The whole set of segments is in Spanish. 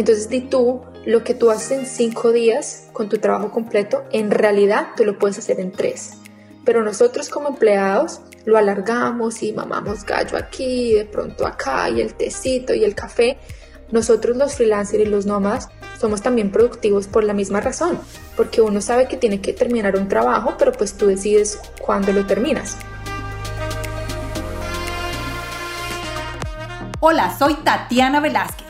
Entonces, di tú, lo que tú haces en cinco días con tu trabajo completo, en realidad tú lo puedes hacer en tres. Pero nosotros como empleados lo alargamos y mamamos gallo aquí, de pronto acá, y el tecito y el café. Nosotros los freelancers y los nómadas somos también productivos por la misma razón, porque uno sabe que tiene que terminar un trabajo, pero pues tú decides cuándo lo terminas. Hola, soy Tatiana Velázquez.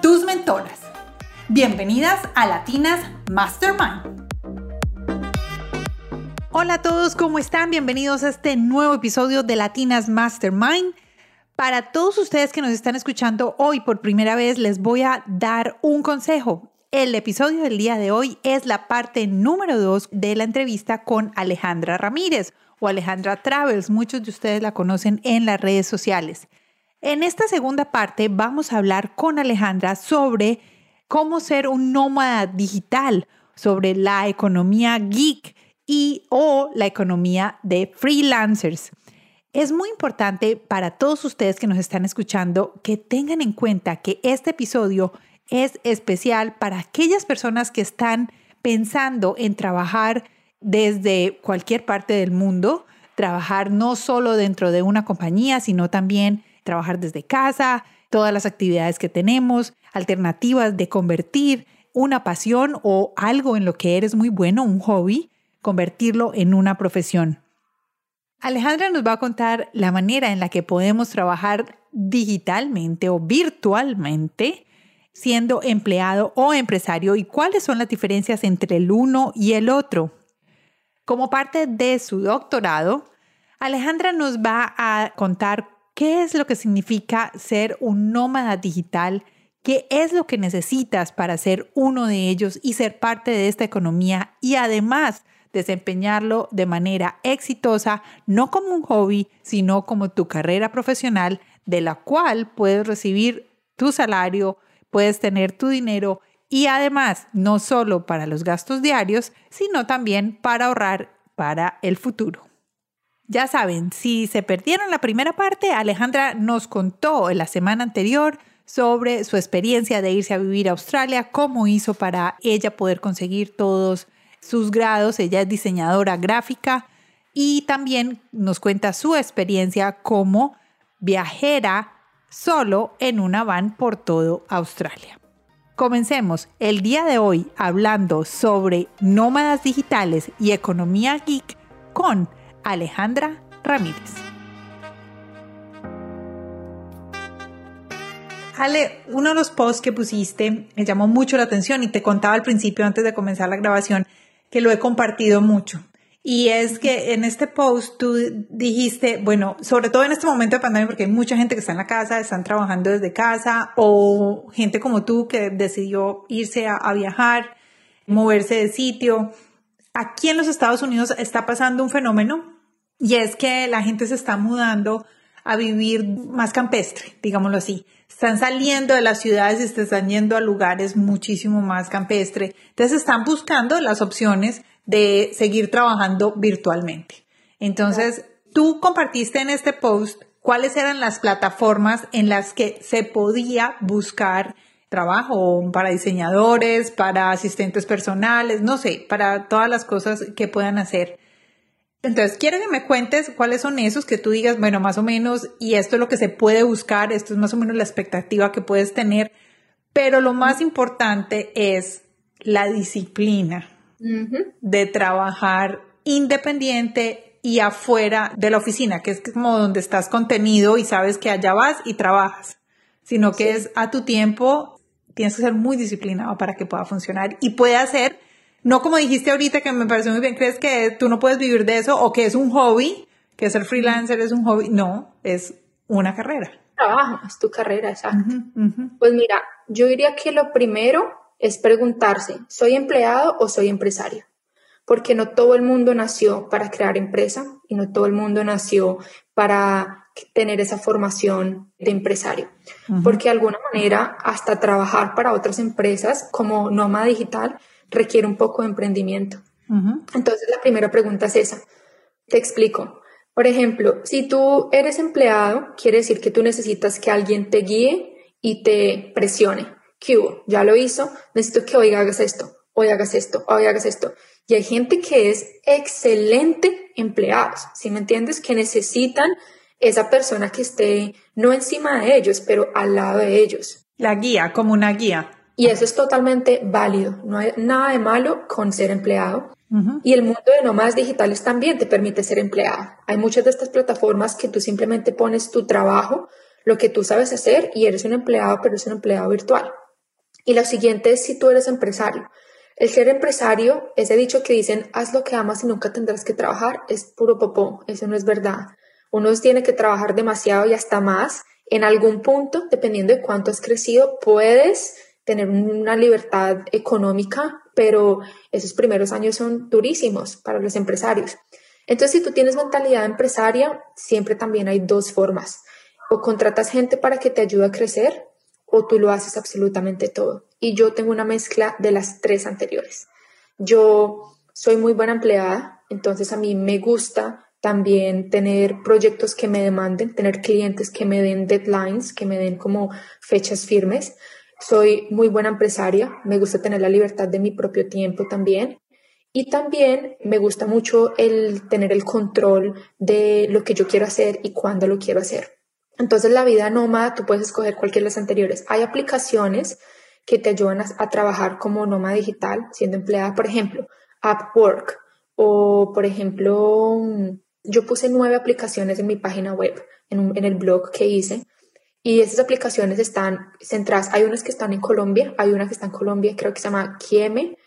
tus mentoras. Bienvenidas a Latinas Mastermind. Hola a todos, ¿cómo están? Bienvenidos a este nuevo episodio de Latinas Mastermind. Para todos ustedes que nos están escuchando hoy por primera vez, les voy a dar un consejo. El episodio del día de hoy es la parte número 2 de la entrevista con Alejandra Ramírez o Alejandra Travels. Muchos de ustedes la conocen en las redes sociales. En esta segunda parte vamos a hablar con Alejandra sobre cómo ser un nómada digital, sobre la economía geek y o la economía de freelancers. Es muy importante para todos ustedes que nos están escuchando que tengan en cuenta que este episodio es especial para aquellas personas que están pensando en trabajar desde cualquier parte del mundo, trabajar no solo dentro de una compañía, sino también trabajar desde casa, todas las actividades que tenemos, alternativas de convertir una pasión o algo en lo que eres muy bueno, un hobby, convertirlo en una profesión. Alejandra nos va a contar la manera en la que podemos trabajar digitalmente o virtualmente siendo empleado o empresario y cuáles son las diferencias entre el uno y el otro. Como parte de su doctorado, Alejandra nos va a contar ¿Qué es lo que significa ser un nómada digital? ¿Qué es lo que necesitas para ser uno de ellos y ser parte de esta economía y además desempeñarlo de manera exitosa, no como un hobby, sino como tu carrera profesional de la cual puedes recibir tu salario, puedes tener tu dinero y además no solo para los gastos diarios, sino también para ahorrar para el futuro. Ya saben, si se perdieron la primera parte, Alejandra nos contó en la semana anterior sobre su experiencia de irse a vivir a Australia, cómo hizo para ella poder conseguir todos sus grados. Ella es diseñadora gráfica y también nos cuenta su experiencia como viajera solo en una van por todo Australia. Comencemos el día de hoy hablando sobre nómadas digitales y economía geek con Alejandra Ramírez. Ale, uno de los posts que pusiste me llamó mucho la atención y te contaba al principio, antes de comenzar la grabación, que lo he compartido mucho. Y es que en este post tú dijiste, bueno, sobre todo en este momento de pandemia, porque hay mucha gente que está en la casa, están trabajando desde casa, o gente como tú que decidió irse a, a viajar, moverse de sitio aquí en los Estados Unidos está pasando un fenómeno y es que la gente se está mudando a vivir más campestre, digámoslo así. Están saliendo de las ciudades y están yendo a lugares muchísimo más campestre. Entonces están buscando las opciones de seguir trabajando virtualmente. Entonces, tú compartiste en este post cuáles eran las plataformas en las que se podía buscar trabajo para diseñadores, para asistentes personales, no sé, para todas las cosas que puedan hacer. Entonces, quiero que me cuentes cuáles son esos que tú digas, bueno, más o menos, y esto es lo que se puede buscar, esto es más o menos la expectativa que puedes tener, pero lo más importante es la disciplina de trabajar independiente y afuera de la oficina, que es como donde estás contenido y sabes que allá vas y trabajas, sino que es a tu tiempo tienes que ser muy disciplinado para que pueda funcionar y puede hacer, no como dijiste ahorita que me pareció muy bien, crees que tú no puedes vivir de eso o que es un hobby, que ser freelancer es un hobby, no, es una carrera. Trabajo, es tu carrera, exacto. Pues mira, yo diría que lo primero es preguntarse, ¿soy empleado o soy empresario? Porque no todo el mundo nació para crear empresa y no todo el mundo nació para tener esa formación de empresario. Porque de alguna manera hasta trabajar para otras empresas como Noma Digital requiere un poco de emprendimiento. Entonces la primera pregunta es esa. Te explico. Por ejemplo, si tú eres empleado, quiere decir que tú necesitas que alguien te guíe y te presione. ¿Qué Ya lo hizo, necesito que hoy hagas esto, hoy hagas esto, hoy hagas esto. Y hay gente que es excelente empleados, ¿sí me entiendes? Que necesitan esa persona que esté no encima de ellos, pero al lado de ellos. La guía, como una guía. Y eso es totalmente válido. No hay nada de malo con ser empleado. Y el mundo de nómadas digitales también te permite ser empleado. Hay muchas de estas plataformas que tú simplemente pones tu trabajo, lo que tú sabes hacer y eres un empleado, pero es un empleado virtual. Y lo siguiente es si tú eres empresario. El ser empresario, ese dicho que dicen, haz lo que amas y nunca tendrás que trabajar, es puro popó. Eso no es verdad. Uno tiene que trabajar demasiado y hasta más. En algún punto, dependiendo de cuánto has crecido, puedes tener una libertad económica, pero esos primeros años son durísimos para los empresarios. Entonces, si tú tienes mentalidad empresaria, siempre también hay dos formas. O contratas gente para que te ayude a crecer o tú lo haces absolutamente todo. Y yo tengo una mezcla de las tres anteriores. Yo soy muy buena empleada, entonces a mí me gusta también tener proyectos que me demanden, tener clientes que me den deadlines, que me den como fechas firmes. Soy muy buena empresaria, me gusta tener la libertad de mi propio tiempo también. Y también me gusta mucho el tener el control de lo que yo quiero hacer y cuándo lo quiero hacer. Entonces la vida nómada, tú puedes escoger cualquiera de las anteriores. Hay aplicaciones que te ayudan a, trabajar como nómada digital, siendo empleada, por ejemplo, Upwork o, por ejemplo, yo puse nueve aplicaciones en mi página web, en, en el blog que hice, y esas aplicaciones están centradas. Hay unas que están en Colombia, hay una que está en Colombia, creo que se llama Kieme.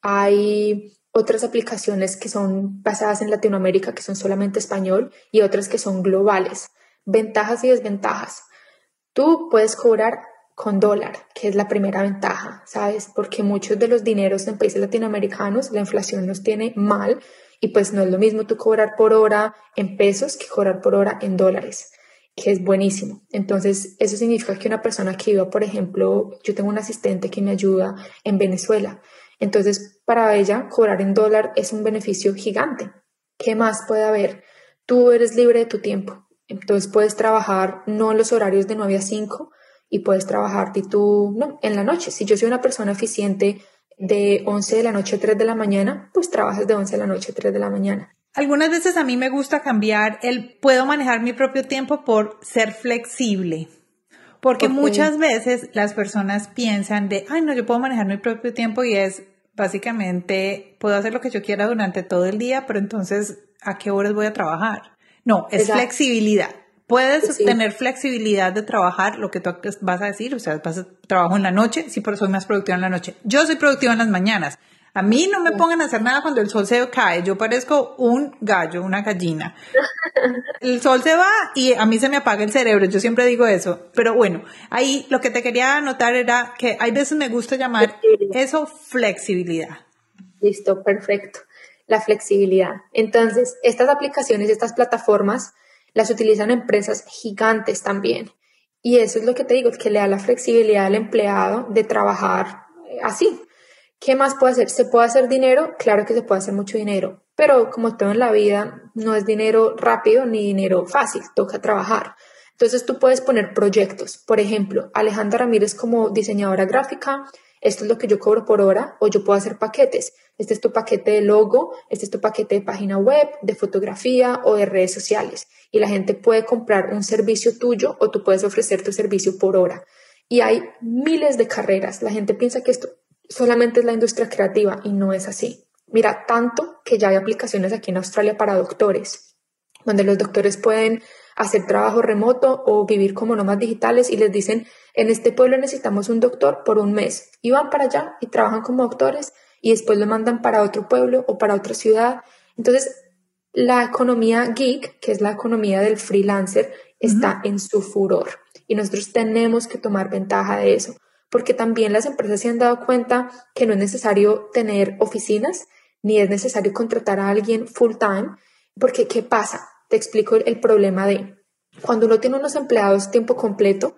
Hay otras aplicaciones que son basadas en Latinoamérica, que son solamente español, y otras que son globales. Ventajas y desventajas. Tú puedes cobrar con dólar, que es la primera ventaja, ¿sabes? Porque muchos de los dineros en países latinoamericanos, la inflación nos tiene mal y pues no es lo mismo tú cobrar por hora en pesos que cobrar por hora en dólares, que es buenísimo. Entonces, eso significa que una persona que viva, por ejemplo, yo tengo un asistente que me ayuda en Venezuela. Entonces, para ella, cobrar en dólar es un beneficio gigante. ¿Qué más puede haber? Tú eres libre de tu tiempo. Entonces puedes trabajar no en los horarios de 9 a 5 y puedes trabajar tú, no, en la noche. Si yo soy una persona eficiente de 11 de la noche a 3 de la mañana, pues trabajas de 11 de la noche a 3 de la mañana. Algunas veces a mí me gusta cambiar el puedo manejar mi propio tiempo por ser flexible. Porque muchas veces las personas piensan de, ay, no, yo puedo manejar mi propio tiempo y es básicamente, puedo hacer lo que yo quiera durante todo el día, pero entonces, ¿a qué horas voy a trabajar? No, es flexibilidad. Puedes tener flexibilidad de trabajar lo que tú vas a decir, o sea, vas a trabajo en la noche, sí, pero soy más productiva en la noche. Yo soy productiva en las mañanas. A mí no me pongan a hacer nada cuando el sol se cae. Yo parezco un gallo, una gallina. El sol se va y a mí se me apaga el cerebro. Yo siempre digo eso. Pero bueno, ahí lo que te quería anotar era que hay veces me gusta llamar eso flexibilidad. Listo, perfecto la flexibilidad. Entonces, estas aplicaciones, estas plataformas, las utilizan empresas gigantes también. Y eso es lo que te digo, que le da la flexibilidad al empleado de trabajar eh, así. ¿Qué más puede hacer? ¿Se puede hacer dinero? Claro que se puede hacer mucho dinero, pero como todo en la vida, no es dinero rápido ni dinero fácil, toca trabajar. Entonces tú puedes poner proyectos. Por ejemplo, Alejandra Ramírez como diseñadora gráfica, esto es lo que yo cobro por hora, o yo puedo hacer paquetes. Este es tu paquete de logo, este es tu paquete de página web, de fotografía o de redes sociales. Y la gente puede comprar un servicio tuyo o tú puedes ofrecer tu servicio por hora. Y hay miles de carreras. La gente piensa que esto solamente es la industria creativa y no es así. Mira, tanto que ya hay aplicaciones aquí en Australia para doctores, donde los doctores pueden hacer trabajo remoto o vivir como nómadas digitales y les dicen, en este pueblo necesitamos un doctor por un mes. Y van para allá y trabajan como doctores y después lo mandan para otro pueblo o para otra ciudad. Entonces, la economía geek, que es la economía del freelancer, está en su furor y nosotros tenemos que tomar ventaja de eso, porque también las empresas se han dado cuenta que no es necesario tener oficinas, ni es necesario contratar a alguien full time, porque ¿qué pasa? Te explico el, problema de cuando uno tiene unos empleados tiempo completo,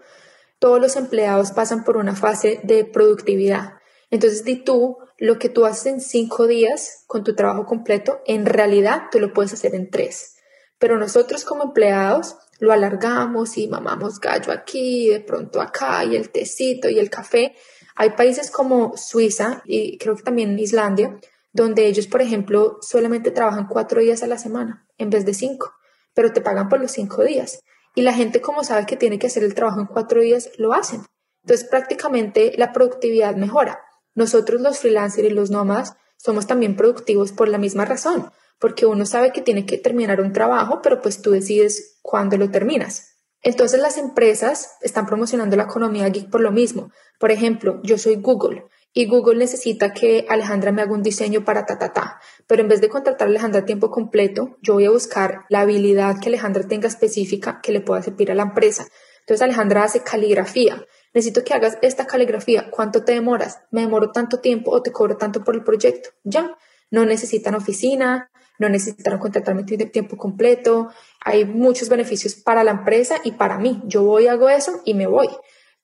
todos los empleados pasan por una fase de productividad. Entonces, di tú, lo que tú haces en cinco días con tu trabajo completo, en realidad tú lo puedes hacer en tres. Pero nosotros como empleados lo alargamos y mamamos gallo aquí, de pronto acá, y el tecito y el café. Hay países como Suiza y creo que también Islandia, donde ellos, por ejemplo, solamente trabajan cuatro días a la semana en vez de cinco, pero te pagan por los cinco días. Y la gente, como sabe que tiene que hacer el trabajo en cuatro días, lo hacen. Entonces, prácticamente la productividad mejora. Nosotros los freelancers y los nómadas somos también productivos por la misma razón, porque uno sabe que tiene que terminar un trabajo, pero pues tú decides cuándo lo terminas. Entonces las empresas están promocionando la economía geek por lo mismo. Por ejemplo, yo soy Google y Google necesita que Alejandra me haga un diseño para ta, ta, ta. Pero en vez de contratar a Alejandra a tiempo completo, yo voy a buscar la habilidad que Alejandra tenga específica que le pueda servir a la empresa. Entonces Alejandra hace caligrafía. Necesito que hagas esta caligrafía. ¿Cuánto te demoras? Me demoro tanto tiempo o te cobro tanto por el proyecto. Ya. No necesitan oficina, no necesitaron contratarme de tiempo completo, hay muchos beneficios para la empresa y para mí. Yo voy, hago eso y me voy.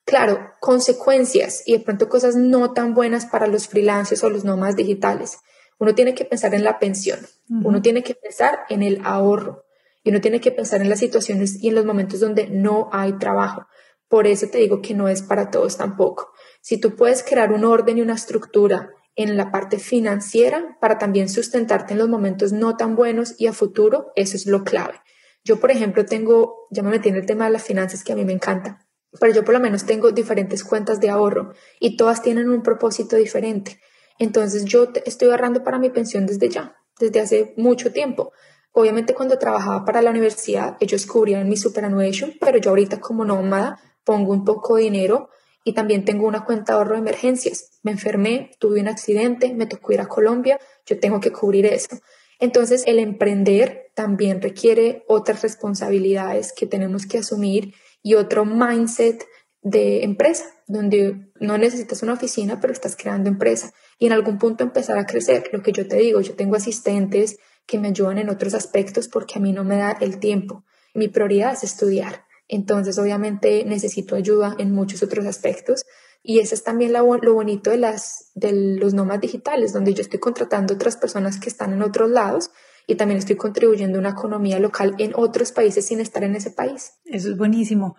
Claro, consecuencias y de pronto cosas no tan buenas para los freelancers o los nómadas digitales. Uno tiene que pensar en la pensión, uno tiene que pensar en el ahorro y uno tiene que pensar en las situaciones y en los momentos donde no hay trabajo. Por eso te digo que no es para todos tampoco. Si tú puedes crear un orden y una estructura en la parte financiera para también sustentarte en los momentos no tan buenos y a futuro, eso es lo clave. Yo, por ejemplo, tengo, ya me metí en el tema de las finanzas que a mí me encanta, pero yo por lo menos tengo diferentes cuentas de ahorro y todas tienen un propósito diferente. Entonces yo estoy ahorrando para mi pensión desde ya, desde hace mucho tiempo. Obviamente cuando trabajaba para la universidad ellos cubrían mi superannuation, pero yo ahorita como nómada pongo un poco de dinero y también tengo una cuenta de ahorro de emergencias. Me enfermé, tuve un accidente, me tocó ir a Colombia, yo tengo que cubrir eso. Entonces, el emprender también requiere otras responsabilidades que tenemos que asumir y otro mindset de empresa, donde no necesitas una oficina, pero estás creando empresa y en algún punto empezar a crecer. Lo que yo te digo, yo tengo asistentes que me ayudan en otros aspectos porque a mí no me da el tiempo. Mi prioridad es estudiar. Entonces, obviamente, necesito ayuda en muchos otros aspectos. Y eso es también lo, bonito de, las, de los nómadas digitales, donde yo estoy contratando otras personas que están en otros lados y también estoy contribuyendo a una economía local en otros países sin estar en ese país. Eso es buenísimo.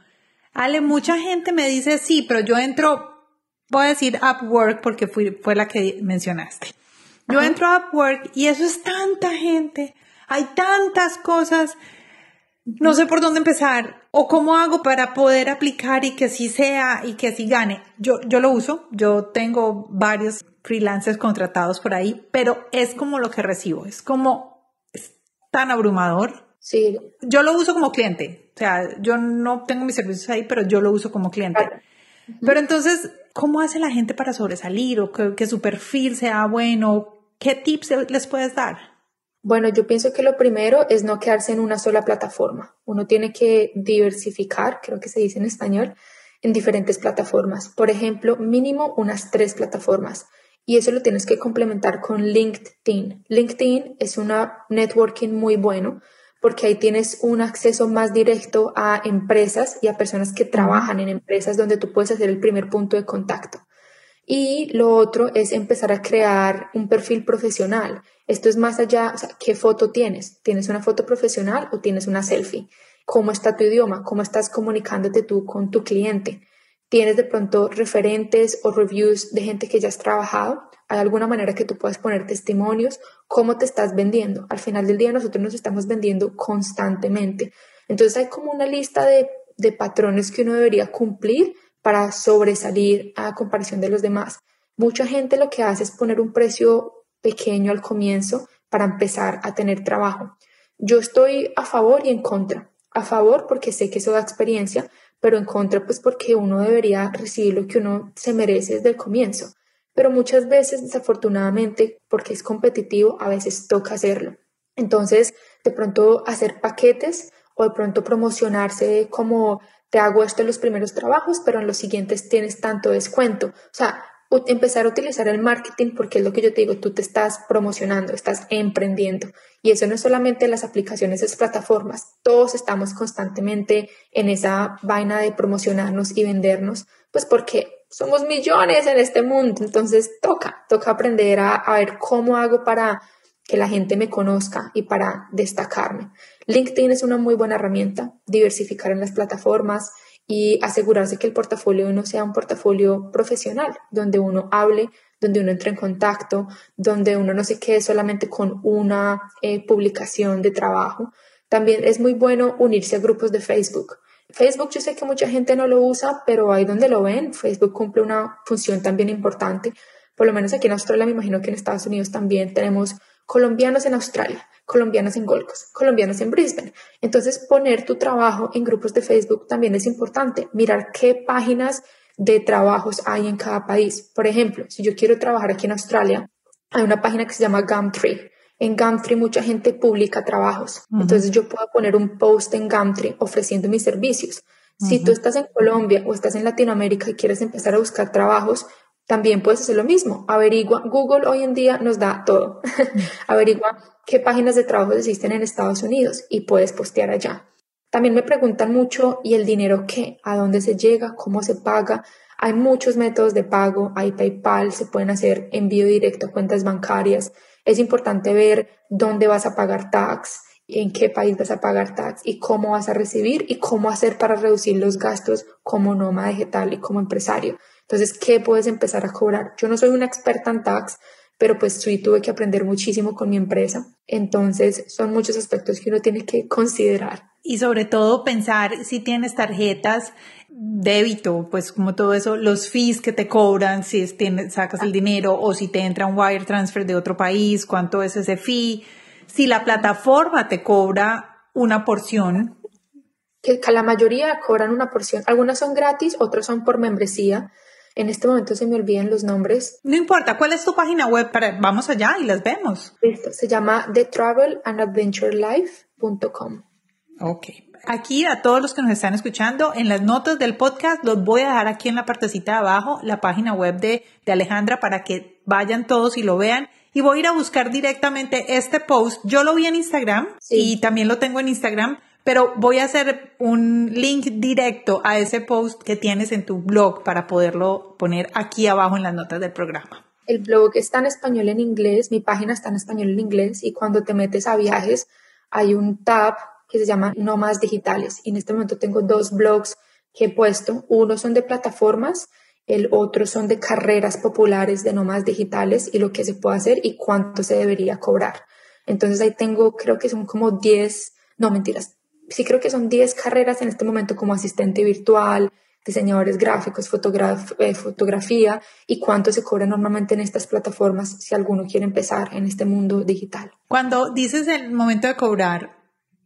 Ale, mucha gente me dice, sí, pero yo entro, voy a decir Upwork porque fui, fue la que mencionaste. Yo entro a Upwork y eso es tanta gente, hay tantas cosas no sé por dónde empezar o cómo hago para poder aplicar y que sí sea y que sí gane. Yo, yo lo uso, yo tengo varios freelancers contratados por ahí, pero es como lo que recibo, es como es tan abrumador. Sí. Yo lo uso como cliente, o sea, yo no tengo mis servicios ahí, pero yo lo uso como cliente. Pero entonces, ¿cómo hace la gente para sobresalir o que, que su perfil sea bueno? ¿Qué tips les puedes dar? Bueno, yo pienso que lo primero es no quedarse en una sola plataforma. Uno tiene que diversificar, creo que se dice en español, en diferentes plataformas. Por ejemplo, mínimo unas tres plataformas. Y eso lo tienes que complementar con LinkedIn. LinkedIn es una networking muy bueno porque ahí tienes un acceso más directo a empresas y a personas que trabajan en empresas donde tú puedes hacer el primer punto de contacto. Y lo otro es empezar a crear un perfil profesional. Esto es más allá, o sea, ¿qué foto tienes? ¿Tienes una foto profesional o tienes una selfie? ¿Cómo está tu idioma? ¿Cómo estás comunicándote tú con tu cliente? ¿Tienes de pronto referentes o reviews de gente que ya has trabajado? ¿Hay alguna manera que tú puedas poner testimonios? ¿Cómo te estás vendiendo? Al final del día nosotros nos estamos vendiendo constantemente. Entonces hay como una lista de, de patrones que uno debería cumplir para sobresalir a comparación de los demás. Mucha gente lo que hace es poner un precio pequeño al comienzo para empezar a tener trabajo. Yo estoy a favor y en contra. A favor porque sé que eso da experiencia, pero en contra pues porque uno debería recibir lo que uno se merece desde el comienzo. Pero muchas veces, desafortunadamente, porque es competitivo, a veces toca hacerlo. Entonces, de pronto hacer paquetes o de pronto promocionarse como te hago esto en los primeros trabajos, pero en los siguientes tienes tanto descuento. O sea, empezar a utilizar el marketing porque es lo que yo te digo, tú te estás promocionando, estás emprendiendo. Y eso no es solamente las aplicaciones, es plataformas. Todos estamos constantemente en esa vaina de promocionarnos y vendernos, pues porque somos millones en este mundo. Entonces toca, toca aprender a, a ver cómo hago para que la gente me conozca y para destacarme. LinkedIn es una muy buena herramienta, diversificar en las plataformas, y asegurarse que el portafolio no sea un portafolio profesional, donde uno hable, donde uno entre en contacto, donde uno no se quede solamente con una eh, publicación de trabajo. También es muy bueno unirse a grupos de Facebook. Facebook yo sé que mucha gente no lo usa, pero ahí donde lo ven, Facebook cumple una función también importante. Por lo menos aquí en Australia, me imagino que en Estados Unidos también tenemos colombianos en Australia colombianos en Gold Coast, colombianos en Brisbane. Entonces, poner tu trabajo en grupos de Facebook también es importante. Mirar qué páginas de trabajos hay en cada país. Por ejemplo, si yo quiero trabajar aquí en Australia, hay una página que se llama Gumtree. En Gumtree mucha gente publica trabajos. Entonces yo puedo poner un post en Gumtree ofreciendo mis servicios. Si tú estás en Colombia o estás en Latinoamérica y quieres empezar a buscar trabajos, también puedes hacer lo mismo. Averigua, Google hoy en día nos da todo. Averigua qué páginas de trabajo existen en Estados Unidos y puedes postear allá. También me preguntan mucho, ¿y el dinero qué? ¿A dónde se llega? ¿Cómo se paga? Hay muchos métodos de pago, hay PayPal, se pueden hacer envío directo a cuentas bancarias. Es importante ver dónde vas a pagar tax, en qué país vas a pagar tax y cómo vas a recibir y cómo hacer para reducir los gastos como nómada digital y como empresario. Entonces, ¿qué puedes empezar a cobrar? Yo no soy una experta en tax, pero pues sí tuve que aprender muchísimo con mi empresa. Entonces, son muchos aspectos que uno tiene que considerar. Y sobre todo pensar si tienes tarjetas débito, pues como todo eso, los fees que te cobran, si tienes, sacas el dinero o si te entra un wire transfer de otro país, cuánto es ese fee, si la plataforma te cobra una porción. Que la mayoría cobran una porción, algunas son gratis, otras son por membresía, en este momento se me olvidan los nombres. No importa, ¿cuál es tu página web? Para, vamos allá y las vemos. Listo, se llama thetravelandadventurelife.com. Ok. Aquí a todos los que nos están escuchando, en las notas del podcast los voy a dejar aquí en la partecita de abajo la página web de, de Alejandra para que vayan todos y lo vean y voy a ir a buscar directamente este post. Yo lo vi en Instagram y también lo tengo en Instagram, pero voy a hacer un link directo a ese post que tienes en tu blog para poderlo poner aquí abajo en las notas del programa. El blog está en español en inglés, mi página está en español en inglés y cuando te metes a viajes hay un tab que se llama Nómadas Digitales y en este momento tengo dos blogs que he puesto. Uno son de plataformas, el otro son de carreras populares de nómadas digitales y lo que se puede hacer y cuánto se debería cobrar. Entonces ahí tengo, creo que son como 10, no mentiras, sí creo que son 10 carreras en este momento como asistente virtual, diseñadores gráficos, eh, fotografía y cuánto se cobra normalmente en estas plataformas si alguno quiere empezar en este mundo digital. Cuando dices el momento de cobrar,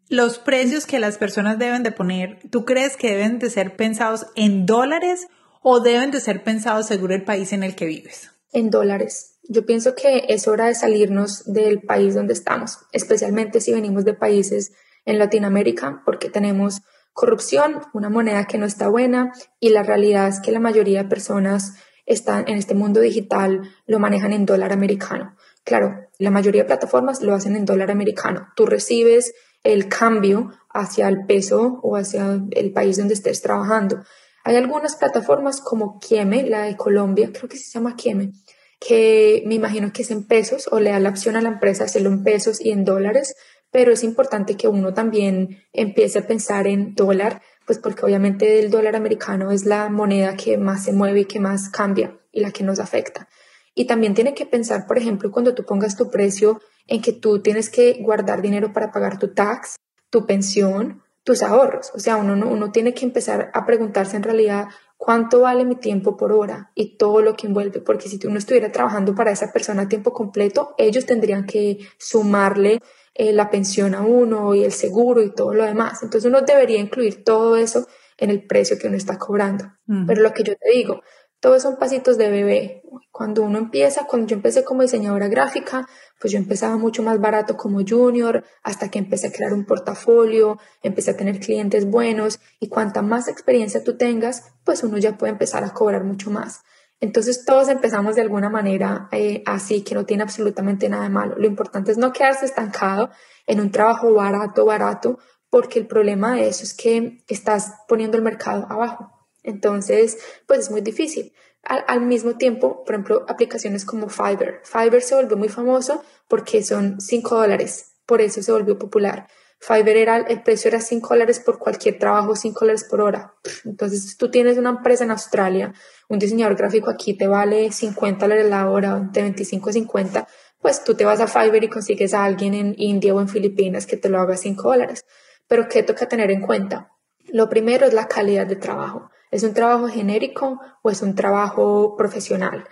los precios que las personas deben de poner, ¿tú crees que deben de ser pensados en dólares o deben de ser pensados según el país en el que vives? En dólares. Yo pienso que es hora de salirnos del país donde estamos, especialmente si venimos de países en Latinoamérica porque tenemos corrupción, una moneda que no está buena y la realidad es que la mayoría de personas están en este mundo digital lo manejan en dólar americano. Claro, la mayoría de plataformas lo hacen en dólar americano. Tú recibes el cambio hacia el peso o hacia el país donde estés trabajando. Hay algunas plataformas como Kieme, la de Colombia, creo que se llama Kieme, que me imagino que es en pesos o le da la opción a la empresa hacerlo en pesos y en dólares, pero es importante que uno también empiece a pensar en dólar, pues porque obviamente el dólar americano es la moneda que más se mueve y que más cambia y la que nos afecta. Y también tiene que pensar, por ejemplo, cuando tú pongas tu precio en que tú tienes que guardar dinero para pagar tu tax, tu pensión, tus ahorros. O sea, uno, uno tiene que empezar a preguntarse en realidad cuánto vale mi tiempo por hora y todo lo que envuelve, porque si uno estuviera trabajando para esa persona a tiempo completo, ellos tendrían que sumarle eh, la pensión a uno y el seguro y todo lo demás. Entonces uno debería incluir todo eso en el precio que uno está cobrando. Pero lo que yo te digo, todos son pasitos de bebé. Cuando uno empieza, cuando yo empecé como diseñadora gráfica, pues yo empezaba mucho más barato como junior, hasta que empecé a crear un portafolio, empecé a tener clientes buenos y cuanta más experiencia tú tengas, pues uno ya puede empezar a cobrar mucho más. Entonces todos empezamos de alguna manera eh, así, que no tiene absolutamente nada de malo. Lo importante es no quedarse estancado en un trabajo barato, barato, porque el problema de eso es que estás poniendo el mercado abajo. Entonces, pues es muy difícil. Al, mismo tiempo, por ejemplo, aplicaciones como Fiverr. Fiverr se volvió muy famoso porque son 5 dólares, por eso se volvió popular. Fiverr era, el precio era 5 dólares por cualquier trabajo, 5 dólares por hora. Entonces, tú tienes una empresa en Australia, un diseñador gráfico aquí te vale 50 dólares la hora, de 25 a 50, pues tú te vas a Fiverr y consigues a alguien en India o en Filipinas que te lo haga 5 dólares. Pero ¿qué toca tener en cuenta? Lo primero es la calidad de trabajo. ¿Es un trabajo genérico o es un trabajo profesional?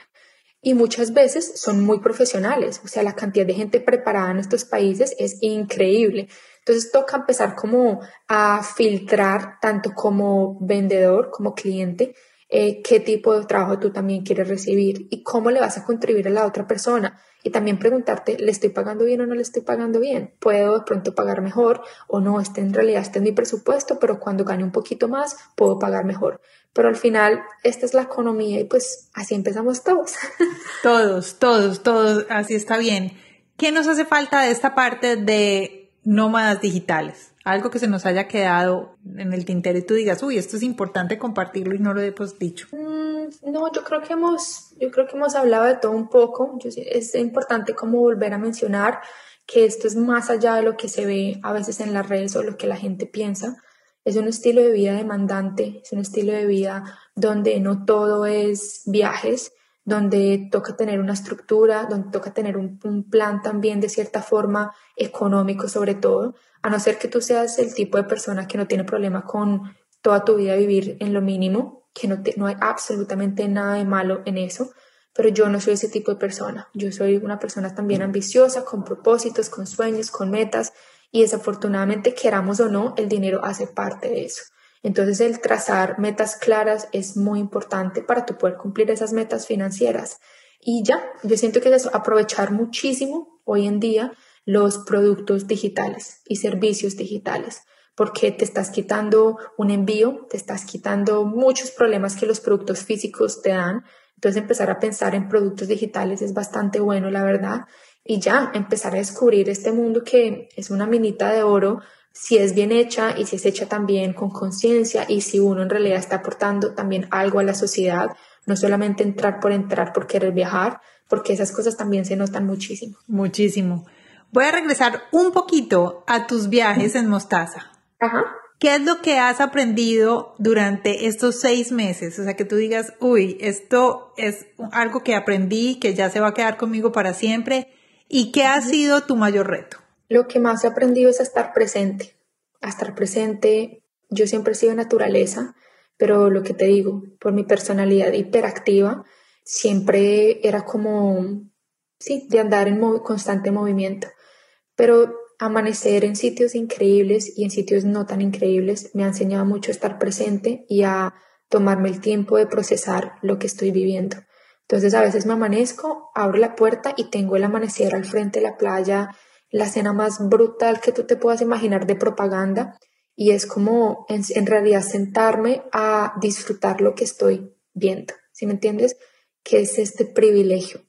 Y muchas veces son muy profesionales, o sea, la cantidad de gente preparada en estos países es increíble. Entonces toca empezar como a filtrar tanto como vendedor, como cliente, eh, qué tipo de trabajo tú también quieres recibir y cómo le vas a contribuir a la otra persona. Y también preguntarte, ¿le estoy pagando bien o no le estoy pagando bien? ¿Puedo de pronto pagar mejor o no? Este en realidad este es mi presupuesto, pero cuando gane un poquito más, puedo pagar mejor. Pero al final, esta es la economía y pues así empezamos todos. Todos, todos, todos, así está bien. ¿Qué nos hace falta de esta parte de nómadas digitales? algo que se nos haya quedado en el tintero y tú digas, uy, esto es importante compartirlo y no lo hemos dicho? Mm, no, yo creo que hemos, yo creo que hemos hablado de todo un poco. es importante como volver a mencionar que esto es más allá de lo que se ve a veces en las redes o lo que la gente piensa. Es un estilo de vida demandante, es un estilo de vida donde no todo es viajes, donde toca tener una estructura, donde toca tener un, un plan también de cierta forma económico sobre todo a no ser que tú seas el tipo de persona que no tiene problema con toda tu vida vivir en lo mínimo, que no, no hay absolutamente nada de malo en eso, pero yo no soy ese tipo de persona. Yo soy una persona también ambiciosa, con propósitos, con sueños, con metas, y desafortunadamente, queramos o no, el dinero hace parte de eso. Entonces, el trazar metas claras es muy importante para tu poder cumplir esas metas financieras. Y ya, yo siento que es aprovechar muchísimo hoy en día los productos digitales y servicios digitales, porque te estás quitando un envío, te estás quitando muchos problemas que los productos físicos te dan. Entonces empezar a pensar en productos digitales es bastante bueno, la verdad, y ya empezar a descubrir este mundo que es una minita de oro si es bien hecha y si es hecha también con conciencia y si uno en realidad está aportando también algo a la sociedad, no solamente entrar por entrar por querer viajar, porque esas cosas también se notan muchísimo. Muchísimo. Voy a regresar un poquito a tus viajes en Mostaza. Ajá. ¿Qué es lo que has aprendido durante estos seis meses? O sea, que tú digas, uy, esto es algo que aprendí, que ya se va a quedar conmigo para siempre. ¿Y qué ha sido tu mayor reto? Lo que más he aprendido es a estar presente. A estar presente. Yo siempre he sido naturaleza, pero lo que te digo, por mi personalidad hiperactiva, siempre era como, sí, de andar en constante movimiento pero amanecer en sitios increíbles y en sitios no tan increíbles me ha enseñado mucho a estar presente y a tomarme el tiempo de procesar lo que estoy viviendo. Entonces a veces me amanezco, abro la puerta y tengo el amanecer al frente de la playa, la escena más brutal que tú te puedas imaginar de propaganda y es como en, realidad sentarme a disfrutar lo que estoy viendo, ¿sí me entiendes? Que es este privilegio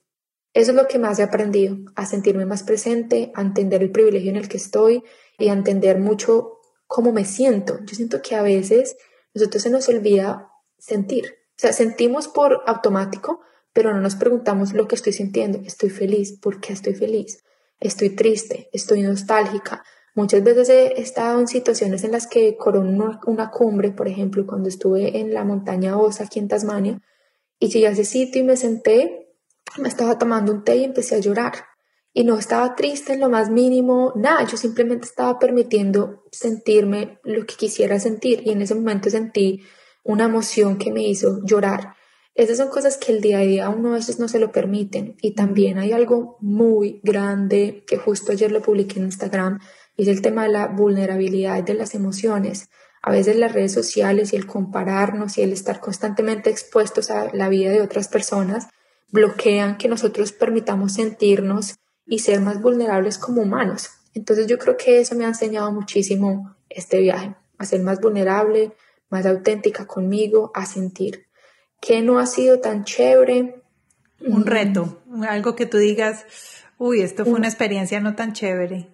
eso es lo que más he aprendido, a sentirme más presente, a entender el privilegio en el que estoy y a entender mucho cómo me siento. Yo siento que a veces nosotros se nos olvida sentir. O sea, sentimos por automático, pero no nos preguntamos lo que estoy sintiendo. Estoy feliz, ¿por qué estoy feliz? Estoy triste, estoy nostálgica. Muchas veces he estado en situaciones en las que corono una cumbre, por ejemplo, cuando estuve en la montaña Osa aquí en Tasmania, y llegué a ese sitio y me senté me estaba tomando un té y empecé a llorar. Y no estaba triste en lo más mínimo, nada, yo simplemente estaba permitiendo sentirme lo que quisiera sentir y en ese momento sentí una emoción que me hizo llorar. Esas son cosas que el día a día uno a veces no se lo permiten. Y también hay algo muy grande que justo ayer lo publiqué en Instagram, y es el tema de la vulnerabilidad de las emociones. A veces las redes sociales y el compararnos y el estar constantemente expuestos a la vida de otras personas bloquean que nosotros permitamos sentirnos y ser más vulnerables como humanos. Entonces yo creo que eso me ha enseñado muchísimo este viaje, a ser más vulnerable, más auténtica conmigo, a sentir. Que no ha sido tan chévere? Un mm. reto, algo que tú digas, uy, esto fue una experiencia no tan chévere.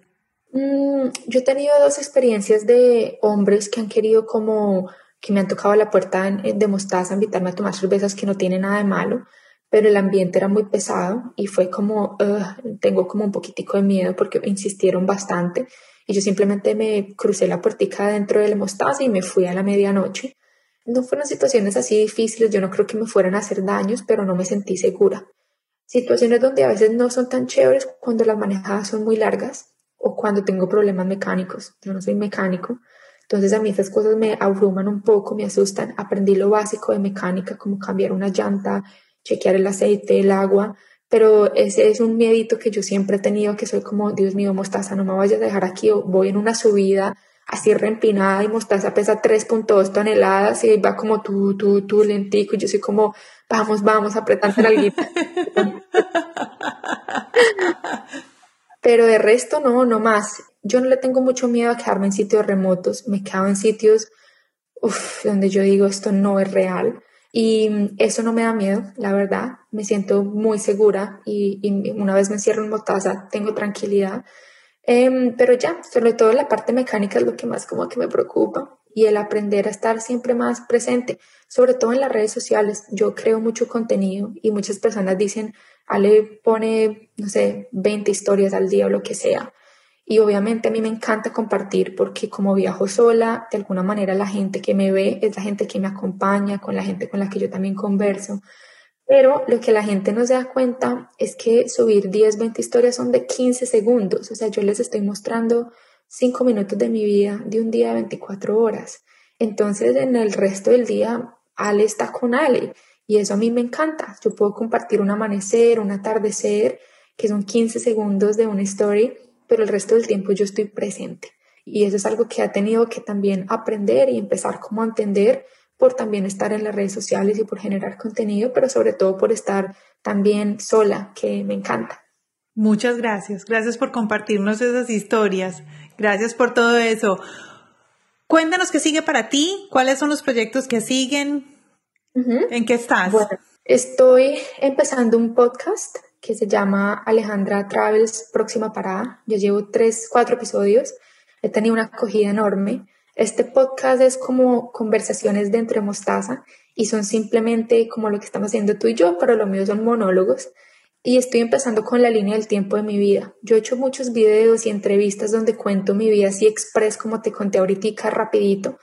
Mm, yo he tenido dos experiencias de hombres que han querido como que me han tocado la puerta de Mostaza, invitarme a tomar cervezas que no tiene nada de malo, pero el ambiente era muy pesado y fue como, tengo como un poquitico de miedo porque insistieron bastante y yo simplemente me crucé la puertica dentro del Mostaza y me fui a la medianoche. No fueron situaciones así difíciles, yo no creo que me fueran a hacer daños, pero no me sentí segura. Situaciones donde a veces no son tan chéveres cuando las manejadas son muy largas o cuando tengo problemas mecánicos. Yo no soy mecánico, entonces a mí esas cosas me abruman un poco, me asustan. Aprendí lo básico de mecánica, como cambiar una llanta, chequear el aceite, el agua, pero ese es un miedito que yo siempre he tenido, que soy como, Dios mío, mostaza, no me vayas a dejar aquí, voy en una subida así reempinada y mostaza pesa 3.2 toneladas y va como tú, tú, tú lentico y yo soy como, vamos, vamos, apretando la guita. pero de resto no, no más. Yo no le tengo mucho miedo a quedarme en sitios remotos, me quedo en sitios donde yo digo esto no es real. Y eso no me da miedo, la verdad. Me siento muy segura y, una vez me cierro en Motaza tengo tranquilidad. Em, pero ya, sobre todo la parte mecánica es lo que más como que me preocupa y el aprender a estar siempre más presente, sobre todo en las redes sociales. Yo creo mucho contenido y muchas personas dicen, Ale pone, no sé, 20 historias al día o lo que sea. Y obviamente a mí me encanta compartir porque como viajo sola, de alguna manera la gente que me ve es la gente que me acompaña, con la gente con la que yo también converso. Pero lo que la gente no se da cuenta es que subir 10, 20 historias son de 15 segundos. O sea, yo les estoy mostrando 5 minutos de mi vida de un día de 24 horas. Entonces, en el resto del día, Ale está con Ale. Y eso a mí me encanta. Yo puedo compartir un amanecer, un atardecer, que son 15 segundos de una story pero el resto del tiempo yo estoy presente. Y eso es algo que ha tenido que también aprender y empezar como a entender por también estar en las redes sociales y por generar contenido, pero sobre todo por estar también sola, que me encanta. Muchas gracias. Gracias por compartirnos esas historias. Gracias por todo eso. Cuéntanos qué sigue para ti, cuáles son los proyectos que siguen, en qué estás. Bueno, estoy empezando un podcast que se llama Alejandra Travels Próxima Parada. Yo llevo tres, cuatro episodios. He tenido una acogida enorme. Este podcast es como conversaciones de entre mostaza y son simplemente como lo que estamos haciendo tú y yo, pero lo mío son monólogos. Y estoy empezando con la línea del tiempo de mi vida. Yo he hecho muchos videos y entrevistas donde cuento mi vida así express como te conté ahorita rapidito,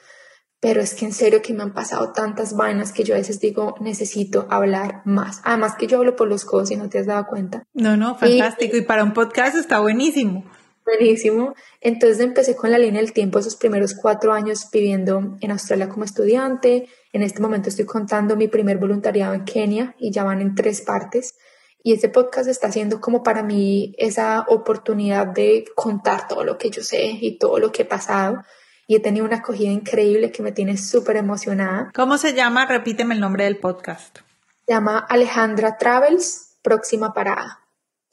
pero es que en serio que me han pasado tantas vainas que yo a veces digo, necesito hablar más. Además que yo hablo por los codos y no te has dado cuenta. No, no, fantástico. Y, para un podcast está buenísimo. Buenísimo. Entonces empecé con la línea del tiempo esos primeros cuatro años viviendo en Australia como estudiante. En este momento estoy contando mi primer voluntariado en Kenia y ya van en tres partes. Y este podcast está siendo como para mí esa oportunidad de contar todo lo que yo sé y todo lo que he pasado y he tenido una acogida increíble que me tiene súper emocionada. ¿Cómo se llama? Repíteme el nombre del podcast. Se llama Alejandra Travels, próxima parada.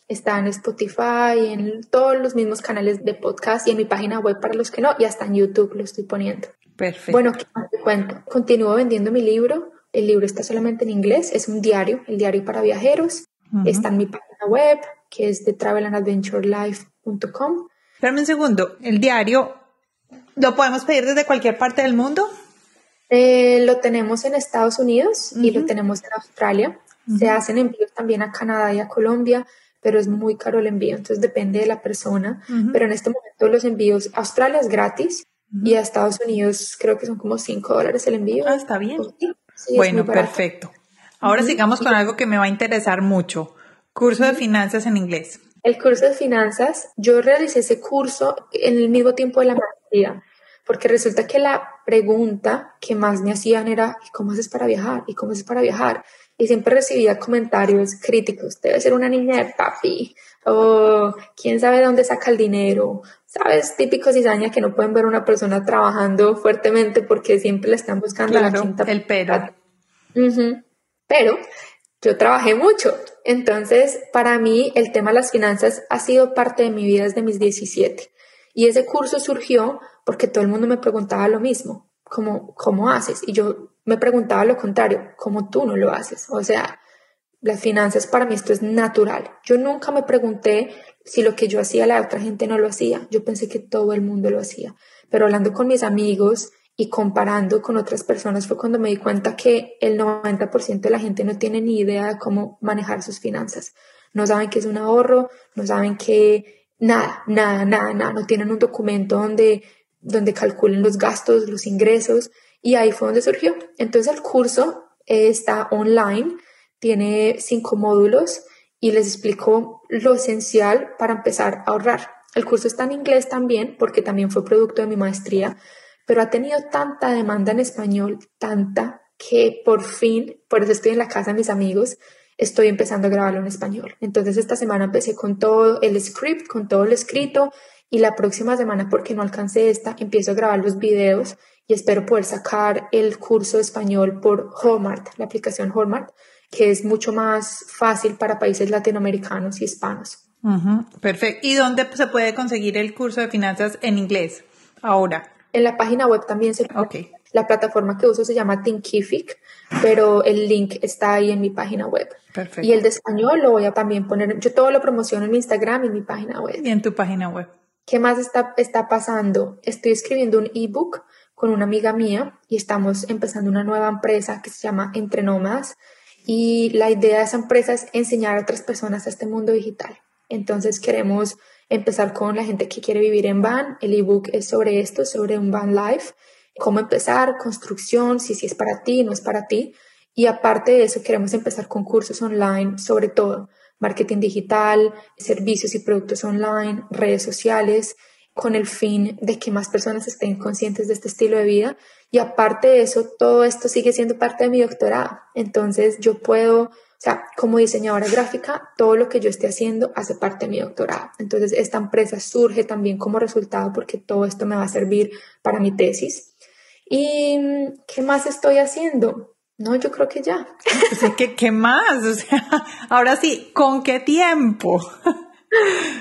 Está en Spotify, en todos los mismos canales de podcast y en mi página web para los que no, y hasta en YouTube lo estoy poniendo. Perfecto. Bueno, ¿qué te cuento? Continúo vendiendo mi libro. El libro está solamente en inglés, es un diario, el diario para viajeros. Está en mi página web, que es de travelandadventurelife.com. Espérame un segundo, el diario ¿Lo podemos pedir desde cualquier parte del mundo? Eh, lo tenemos en Estados Unidos y lo tenemos en Australia. Se hacen envíos también a Canadá y a Colombia, pero es muy caro el envío, entonces depende de la persona. Pero en este momento los envíos a Australia es gratis y a Estados Unidos creo que son como 5 dólares el envío. Ah, está bien. bueno, perfecto. Ahora sigamos con algo que me va a interesar mucho. Curso de finanzas en inglés. El curso de finanzas, yo realicé ese curso en el mismo tiempo de la maestría, porque resulta que la pregunta que más me hacían era, ¿y cómo haces para viajar? ¿Y cómo haces para viajar? Y siempre recibía comentarios críticos. Debe ser una niña de papi o quién sabe dónde saca el dinero. ¿Sabes? Típico cizaña que no pueden ver una persona trabajando fuertemente porque siempre le están buscando la quinta. El pero. Pero yo trabajé mucho. Entonces, para mí, el tema de las finanzas ha sido parte de mi vida desde mis 17. Y ese curso surgió porque todo el mundo me preguntaba lo mismo, ¿cómo, cómo haces? Y yo me preguntaba lo contrario, ¿cómo tú no lo haces? O sea, las finanzas para mí esto es natural. Yo nunca me pregunté si lo que yo hacía la otra gente no lo hacía. Yo pensé que todo el mundo lo hacía. Pero hablando con mis amigos y comparando con otras personas fue cuando me di cuenta que el 90% de la gente no tiene ni idea de cómo manejar sus finanzas. No saben qué es un ahorro, no saben qué, nada, nada, nada, nada. No tienen un documento donde, donde calculen los gastos, los ingresos. Y ahí fue donde surgió. Entonces el curso está online, tiene cinco módulos y les explico lo esencial para empezar a ahorrar. El curso está en inglés también porque también fue producto de mi maestría pero ha tenido tanta demanda en español, tanta, que por fin, por eso estoy en la casa de mis amigos, estoy empezando a grabarlo en español. Entonces esta semana empecé con todo el script, con todo el escrito, y la próxima semana, porque no alcancé esta, empiezo a grabar los videos y espero poder sacar el curso de español por Hallmark, la aplicación Hallmark, que es mucho más fácil para países latinoamericanos y hispanos. perfecto. ¿Y dónde se puede conseguir el curso de finanzas en inglés ahora? En la página web también se okay. La plataforma que uso se llama Thinkific, pero el link está ahí en mi página web. Perfecto. Y el de español lo voy a también poner, yo todo lo promociono en mi Instagram y en mi página web. Y en tu página web. ¿Qué más está, está pasando? Estoy escribiendo un ebook con una amiga mía y estamos empezando una nueva empresa que se llama Entre Nómadas y la idea de esa empresa es enseñar a otras personas a este mundo digital. Entonces queremos empezar con la gente que quiere vivir en van. El ebook es sobre esto, sobre un van life, cómo empezar, construcción, si, si es para ti, no es para ti. Y aparte de eso, queremos empezar con cursos online sobre todo, marketing digital, servicios y productos online, redes sociales, con el fin de que más personas estén conscientes de este estilo de vida. Y aparte de eso, todo esto sigue siendo parte de mi doctorado. Entonces yo puedo o sea, como diseñadora gráfica, todo lo que yo esté haciendo hace parte de mi doctorado. Entonces, esta empresa surge también como resultado porque todo esto me va a servir para mi tesis. ¿Y qué más estoy haciendo? No, yo creo que ya. ¿qué, ¿Qué más? O sea, ahora sí, ¿con qué tiempo?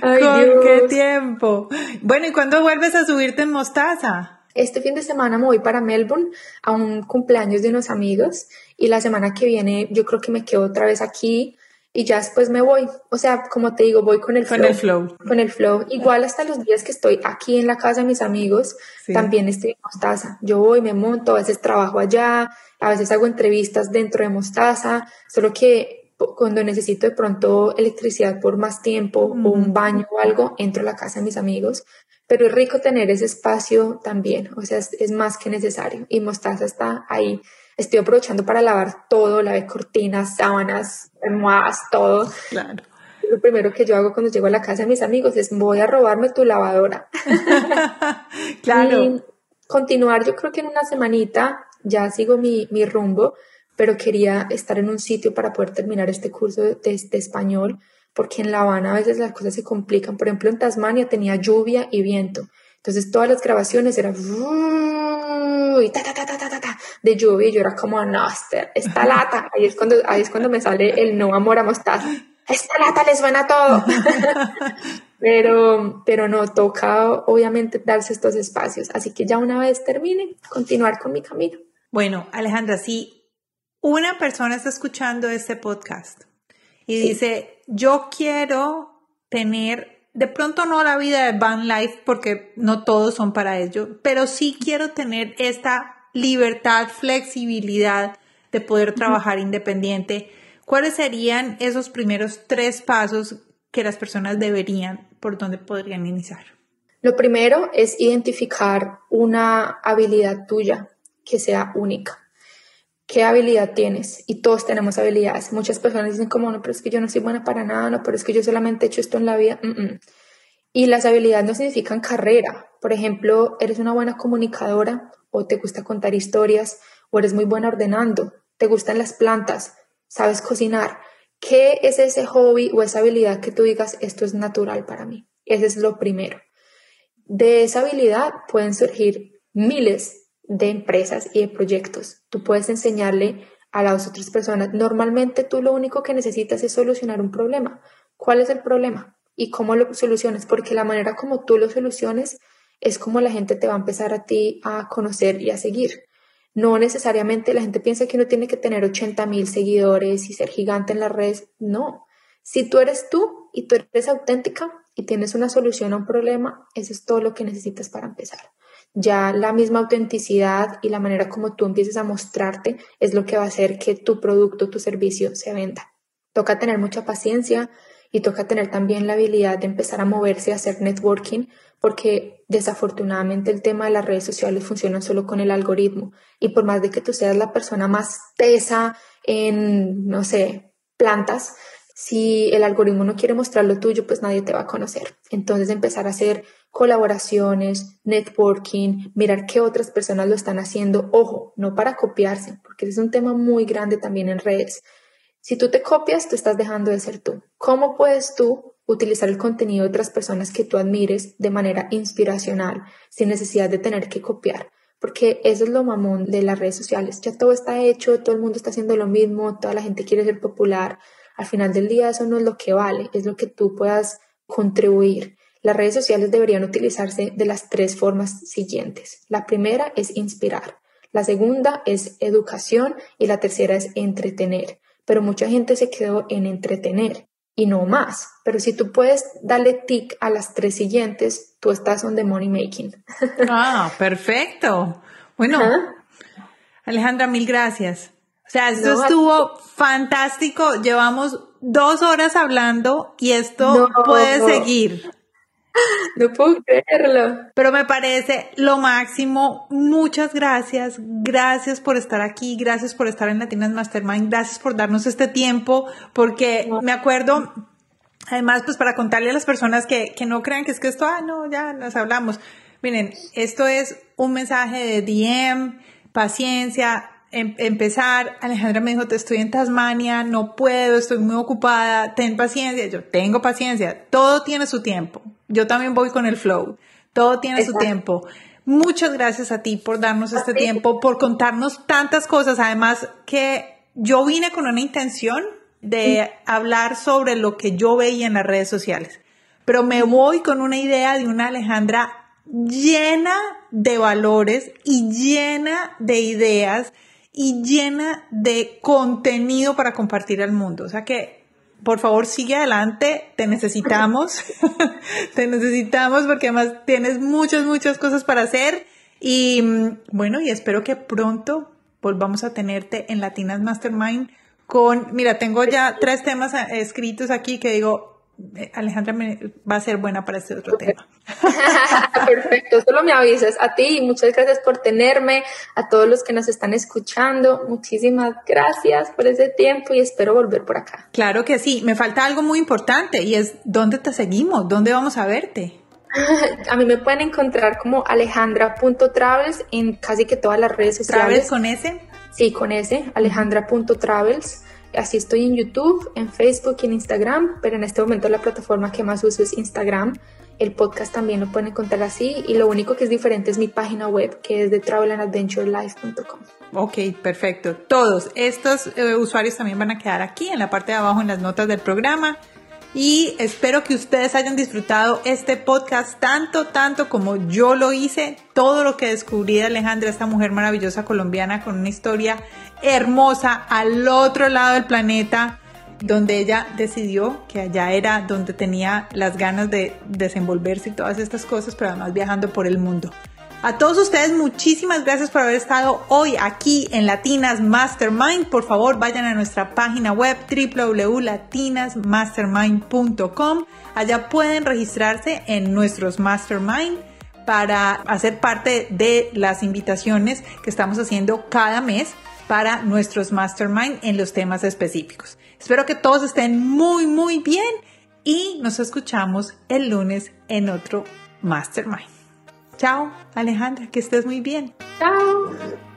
Ay, ¿Con qué tiempo? Bueno, ¿y cuándo vuelves a subirte en Mostaza? Este fin de semana me voy para Melbourne a un cumpleaños de unos amigos y la semana que viene yo creo que me quedo otra vez aquí y ya después me voy. O sea, como te digo, voy con el con flow. El flow. Con el flow. Igual hasta los días que estoy aquí en la casa de mis amigos, también estoy en Mostaza. Yo voy, me monto, a veces trabajo allá, a veces hago entrevistas dentro de Mostaza, solo que cuando necesito de pronto electricidad por más tiempo o un baño o algo, entro a la casa de mis amigos. Pero es rico tener ese espacio también, o sea, es, es más que necesario. Y Mostaza está ahí estoy aprovechando para lavar todo, lavar cortinas, sábanas, almohadas, todo. Claro. Lo primero que yo hago cuando llego a la casa de mis amigos es voy a robarme tu lavadora. claro. Y continuar, yo creo que en una semanita ya sigo mi, mi rumbo, pero quería estar en un sitio para poder terminar este curso de, de, español, porque en La Habana a veces las cosas se complican. Por ejemplo, en Tasmania tenía lluvia y viento. Entonces todas las grabaciones eran y ta, ta, ta, ta, ta, ta, de lluvia y yo era como, no, esta, esta lata, ahí es, cuando, ahí es cuando me sale el no amor a mostaza, esta lata les suena todo. pero, pero no, toca obviamente darse estos espacios, así que ya una vez termine, continuar con mi camino. Bueno, Alejandra, si una persona está escuchando este podcast y sí. dice, yo quiero tener de pronto no la vida de van life porque no todos son para ello, pero sí quiero tener esta libertad, flexibilidad de poder trabajar independiente. ¿Cuáles serían esos primeros tres pasos que las personas deberían, por donde podrían iniciar? Lo primero es identificar una habilidad tuya que sea única. ¿Qué habilidad tienes? Y todos tenemos habilidades. Muchas personas dicen como, no, pero es que yo no soy buena para nada, no, pero es que yo solamente he hecho esto en la vida. Mm -mm. Y las habilidades no significan carrera. Por ejemplo, eres una buena comunicadora o te gusta contar historias o eres muy buena ordenando, te gustan las plantas. sabes cocinar. ¿Qué es ese hobby o esa habilidad que tú digas, esto es natural para mí? Ese es lo primero. De esa habilidad pueden surgir miles de empresas y de proyectos. Tú puedes enseñarle a las otras personas. Normalmente tú lo único que necesitas es solucionar un problema. ¿Cuál es el problema? ¿Y cómo lo soluciones? Porque la manera como tú lo soluciones es como la gente te va a empezar a ti a conocer y a seguir. No necesariamente la gente piensa que uno tiene que tener 80 mil seguidores y ser gigante en las redes. No. Si tú eres tú y tú eres auténtica y tienes una solución a un problema, eso es todo lo que necesitas para empezar. Ya la misma autenticidad y la manera como tú empieces a mostrarte es lo que va a hacer que tu producto, tu servicio se venda. Toca tener mucha paciencia y toca tener también la habilidad de empezar a moverse, a hacer networking, porque desafortunadamente el tema de las redes sociales funciona solo con el algoritmo y por más de que tú seas la persona más tesa en, no sé, plantas, si el algoritmo no quiere mostrar lo tuyo, pues nadie te va a conocer. Entonces empezar a hacer colaboraciones, networking, mirar qué otras personas lo están haciendo. Ojo, no para copiarse, porque es un tema muy grande también en redes. Si tú te copias, tú estás dejando de ser tú. ¿Cómo puedes tú utilizar el contenido de otras personas que tú admires de manera inspiracional, sin necesidad de tener que copiar. Porque eso es lo mamón de las redes sociales. Ya todo está hecho, todo el mundo está haciendo lo mismo, toda la gente quiere ser popular. Al final del día eso no es lo que vale, es lo que tú puedas contribuir. Las redes sociales deberían utilizarse de las tres formas siguientes. La primera es inspirar, la segunda es educación y la tercera es entretener. Pero mucha gente se quedó en entretener y no más. Pero si tú puedes darle tic a las tres siguientes, tú estás on the money making. Ah, perfecto. Bueno, Alejandra, mil gracias. O sea, esto estuvo fantástico. Llevamos dos horas hablando y esto puede seguir. No puedo creerlo. Pero me parece lo máximo. Muchas gracias. Gracias por estar aquí. Gracias por estar en Latinas Mastermind. Gracias por darnos este tiempo. Porque me acuerdo, además, pues para contarle a las personas que, que no crean que es que esto, ah, no, ya nos hablamos. Miren, esto es un mensaje de DM, paciencia, Em, empezar, Alejandra me dijo, te estoy en Tasmania, no puedo, estoy muy ocupada, ten paciencia. Yo tengo paciencia, todo tiene su tiempo. Yo también voy con el flow, todo tiene su tiempo. Muchas gracias a ti por darnos este tiempo, por contarnos tantas cosas. Además que yo vine con una intención de hablar sobre lo que yo veía en las redes sociales, pero me voy con una idea de una Alejandra llena de valores y llena de ideas y llena de contenido para compartir al mundo. O sea que, por favor, sigue adelante, te necesitamos, te necesitamos porque además tienes muchas, muchas cosas para hacer. Y mm, bueno, y espero que pronto volvamos a tenerte en Latinas Mastermind con, mira, tengo ya tres temas eh, escritos aquí que digo, Alejandra va a ser buena para este otro tema. Perfecto, solo me avisas a ti y muchas gracias por tenerme, a todos los que nos están escuchando, muchísimas gracias por ese tiempo y espero volver por acá. Claro que sí, me falta algo muy importante y es dónde te seguimos, dónde vamos a verte. A mí me pueden encontrar como alejandra.travels en casi que todas las redes sociales. ¿Travels con ese? Sí, con ese, alejandra.travels. Así estoy en YouTube, en Facebook y en Instagram, pero en este momento la plataforma que más uso es Instagram. El podcast también lo pueden encontrar así y lo único que es diferente es mi página web que es de travelandadventurelife.com. Ok, perfecto. Todos estos eh, usuarios también van a quedar aquí en la parte de abajo en las notas del programa y espero que ustedes hayan disfrutado este podcast tanto, tanto como yo lo hice. Todo lo que descubrí de Alejandra, esta mujer maravillosa colombiana con una historia hermosa al otro lado del planeta, donde ella decidió que allá era donde tenía las ganas de desenvolverse y todas estas cosas, pero además viajando por el mundo. A todos ustedes, muchísimas gracias por haber estado hoy aquí en Latinas Mastermind. Por favor, vayan a nuestra página web www.latinasmastermind.com. Allá pueden registrarse en nuestros Mastermind para hacer parte de las invitaciones que estamos haciendo cada mes para nuestros mastermind en los temas específicos. Espero que todos estén muy, muy bien y nos escuchamos el lunes en otro mastermind. Chao, Alejandra, que estés muy bien. Chao.